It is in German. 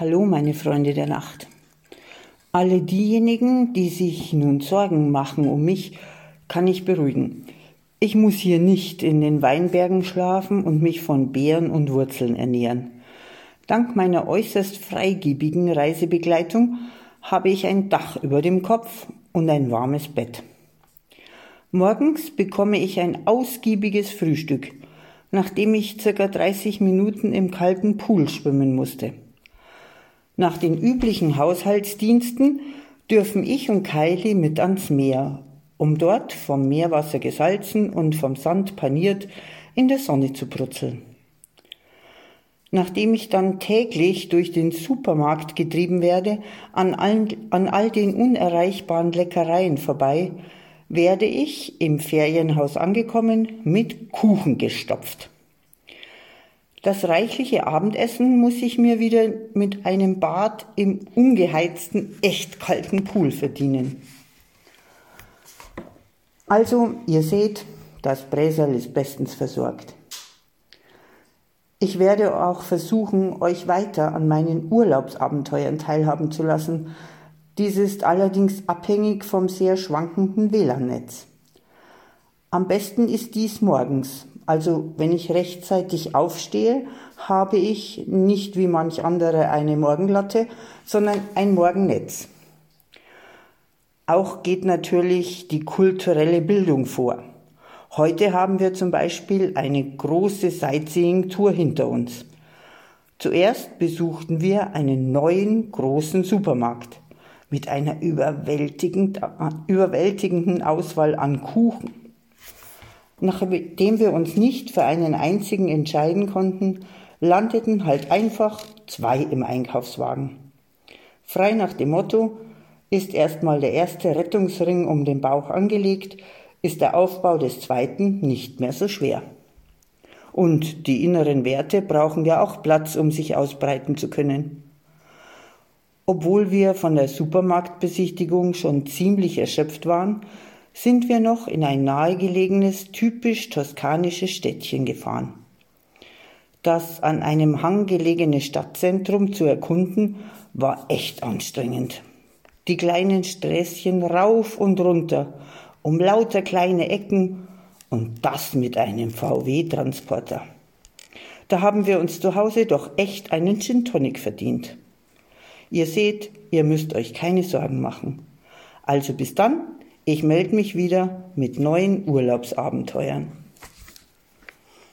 Hallo, meine Freunde der Nacht. Alle diejenigen, die sich nun Sorgen machen um mich, kann ich beruhigen. Ich muss hier nicht in den Weinbergen schlafen und mich von Beeren und Wurzeln ernähren. Dank meiner äußerst freigebigen Reisebegleitung habe ich ein Dach über dem Kopf und ein warmes Bett. Morgens bekomme ich ein ausgiebiges Frühstück, nachdem ich circa 30 Minuten im kalten Pool schwimmen musste. Nach den üblichen Haushaltsdiensten dürfen ich und Kylie mit ans Meer, um dort vom Meerwasser gesalzen und vom Sand paniert in der Sonne zu brutzeln. Nachdem ich dann täglich durch den Supermarkt getrieben werde, an, allen, an all den unerreichbaren Leckereien vorbei, werde ich im Ferienhaus angekommen mit Kuchen gestopft. Das reichliche Abendessen muss ich mir wieder mit einem Bad im ungeheizten, echt kalten Pool verdienen. Also, ihr seht, das Bräserl ist bestens versorgt. Ich werde auch versuchen, euch weiter an meinen Urlaubsabenteuern teilhaben zu lassen, dies ist allerdings abhängig vom sehr schwankenden WLAN-Netz. Am besten ist dies morgens. Also wenn ich rechtzeitig aufstehe, habe ich nicht wie manch andere eine Morgenlatte, sondern ein Morgennetz. Auch geht natürlich die kulturelle Bildung vor. Heute haben wir zum Beispiel eine große Sightseeing-Tour hinter uns. Zuerst besuchten wir einen neuen großen Supermarkt mit einer überwältigend, überwältigenden Auswahl an Kuchen. Nachdem wir uns nicht für einen einzigen entscheiden konnten, landeten halt einfach zwei im Einkaufswagen. Frei nach dem Motto, ist erstmal der erste Rettungsring um den Bauch angelegt, ist der Aufbau des zweiten nicht mehr so schwer. Und die inneren Werte brauchen ja auch Platz, um sich ausbreiten zu können. Obwohl wir von der Supermarktbesichtigung schon ziemlich erschöpft waren, sind wir noch in ein nahegelegenes, typisch toskanisches Städtchen gefahren. Das an einem Hang gelegene Stadtzentrum zu erkunden, war echt anstrengend. Die kleinen Sträßchen rauf und runter, um lauter kleine Ecken und das mit einem VW-Transporter. Da haben wir uns zu Hause doch echt einen Gin Tonic verdient. Ihr seht, ihr müsst euch keine Sorgen machen. Also bis dann, ich melde mich wieder mit neuen Urlaubsabenteuern.